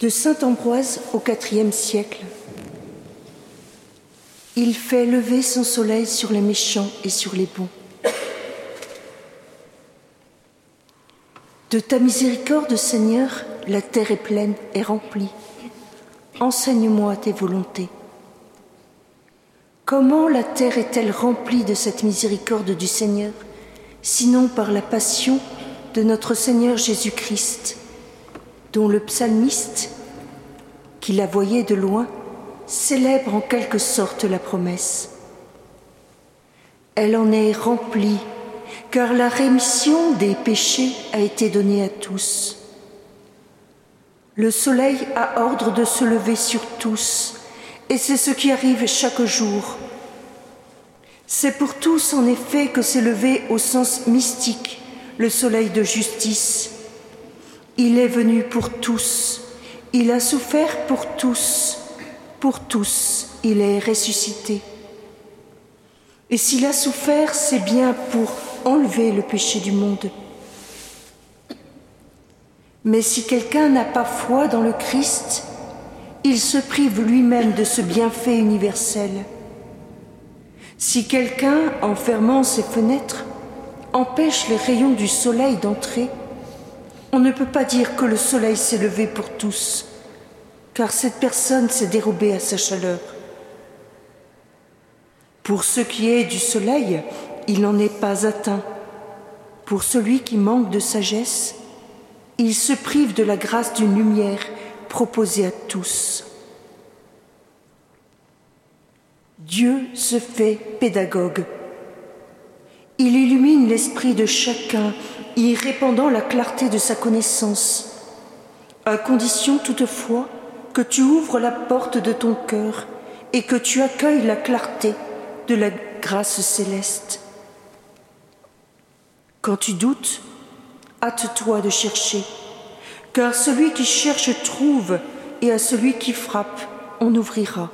De Saint Ambroise au IVe siècle. Il fait lever son soleil sur les méchants et sur les bons. De ta miséricorde, Seigneur, la terre est pleine et remplie. Enseigne-moi tes volontés. Comment la terre est-elle remplie de cette miséricorde du Seigneur, sinon par la passion de notre Seigneur Jésus-Christ, dont le psalmiste, qui la voyait de loin, célèbre en quelque sorte la promesse. Elle en est remplie, car la rémission des péchés a été donnée à tous. Le soleil a ordre de se lever sur tous, et c'est ce qui arrive chaque jour. C'est pour tous, en effet, que s'est levé au sens mystique le soleil de justice. Il est venu pour tous, il a souffert pour tous, pour tous, il est ressuscité. Et s'il a souffert, c'est bien pour enlever le péché du monde. Mais si quelqu'un n'a pas foi dans le Christ, il se prive lui-même de ce bienfait universel. Si quelqu'un, en fermant ses fenêtres, empêche les rayons du soleil d'entrer, on ne peut pas dire que le soleil s'est levé pour tous, car cette personne s'est dérobée à sa chaleur. Pour ce qui est du soleil, il n'en est pas atteint. Pour celui qui manque de sagesse, il se prive de la grâce d'une lumière proposée à tous. Dieu se fait pédagogue. Il illumine l'esprit de chacun, y répandant la clarté de sa connaissance, à condition toutefois que tu ouvres la porte de ton cœur et que tu accueilles la clarté de la grâce céleste. Quand tu doutes, hâte-toi de chercher, car celui qui cherche trouve, et à celui qui frappe, on ouvrira.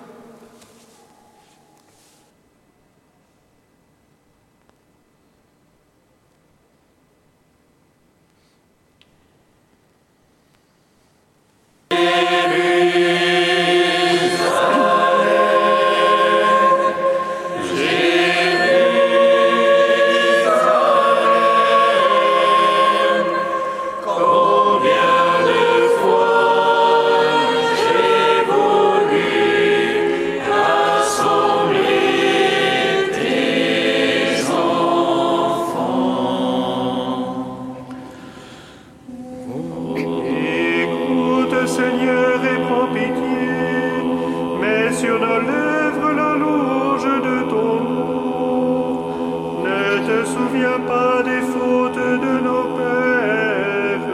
pas des fautes de nos pères,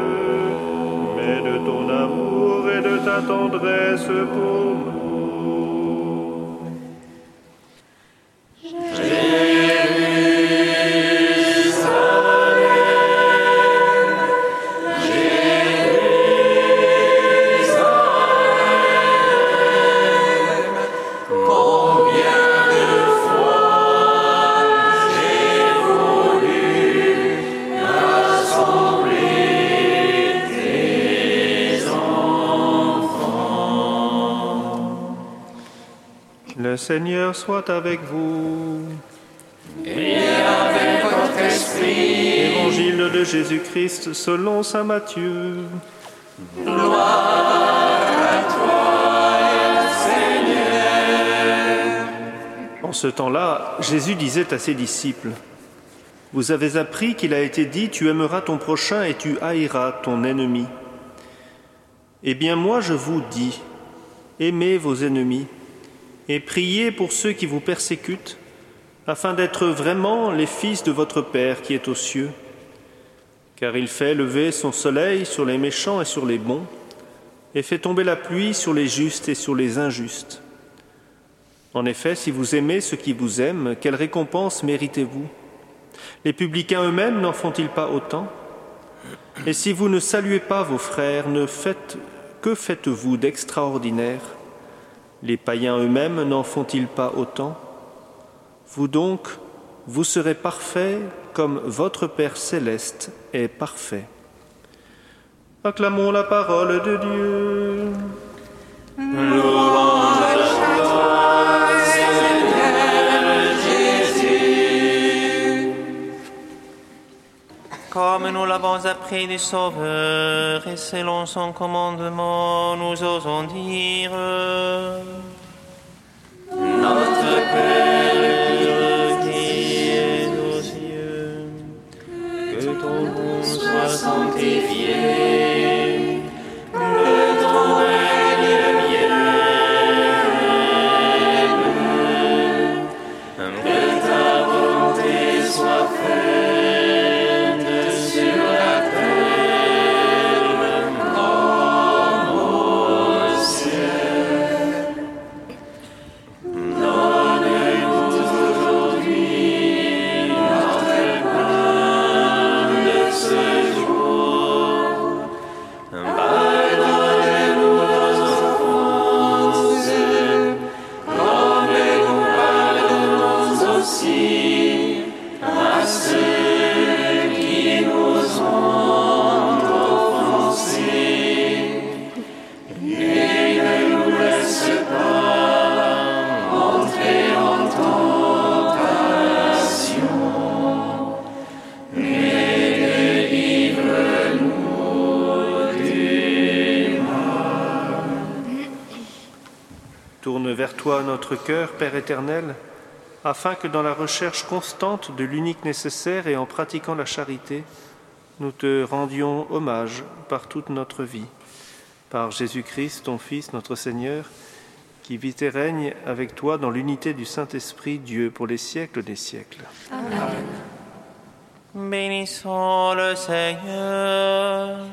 mais de ton amour et de ta tendresse pour nous. Seigneur soit avec vous. Et avec votre esprit. Évangile de Jésus-Christ selon saint Matthieu. Gloire à toi, Seigneur. En ce temps-là, Jésus disait à ses disciples, Vous avez appris qu'il a été dit, Tu aimeras ton prochain et tu haïras ton ennemi. Eh bien moi je vous dis, aimez vos ennemis et priez pour ceux qui vous persécutent, afin d'être vraiment les fils de votre Père qui est aux cieux. Car il fait lever son soleil sur les méchants et sur les bons, et fait tomber la pluie sur les justes et sur les injustes. En effet, si vous aimez ceux qui vous aiment, quelle récompense méritez-vous? Les publicains eux-mêmes n'en font-ils pas autant? Et si vous ne saluez pas vos frères, ne faites que faites-vous d'extraordinaire? Les païens eux-mêmes n'en font-ils pas autant? Vous donc, vous serez parfaits comme votre Père céleste est parfait. Acclamons la parole de Dieu. Comme nous l'avons appris du Sauveur et selon son commandement, nous osons dire Tourne vers toi notre cœur, Père éternel, afin que dans la recherche constante de l'unique nécessaire et en pratiquant la charité, nous te rendions hommage par toute notre vie. Par Jésus-Christ, ton Fils, notre Seigneur, qui vit et règne avec toi dans l'unité du Saint-Esprit, Dieu, pour les siècles des siècles. Bénissons le Seigneur.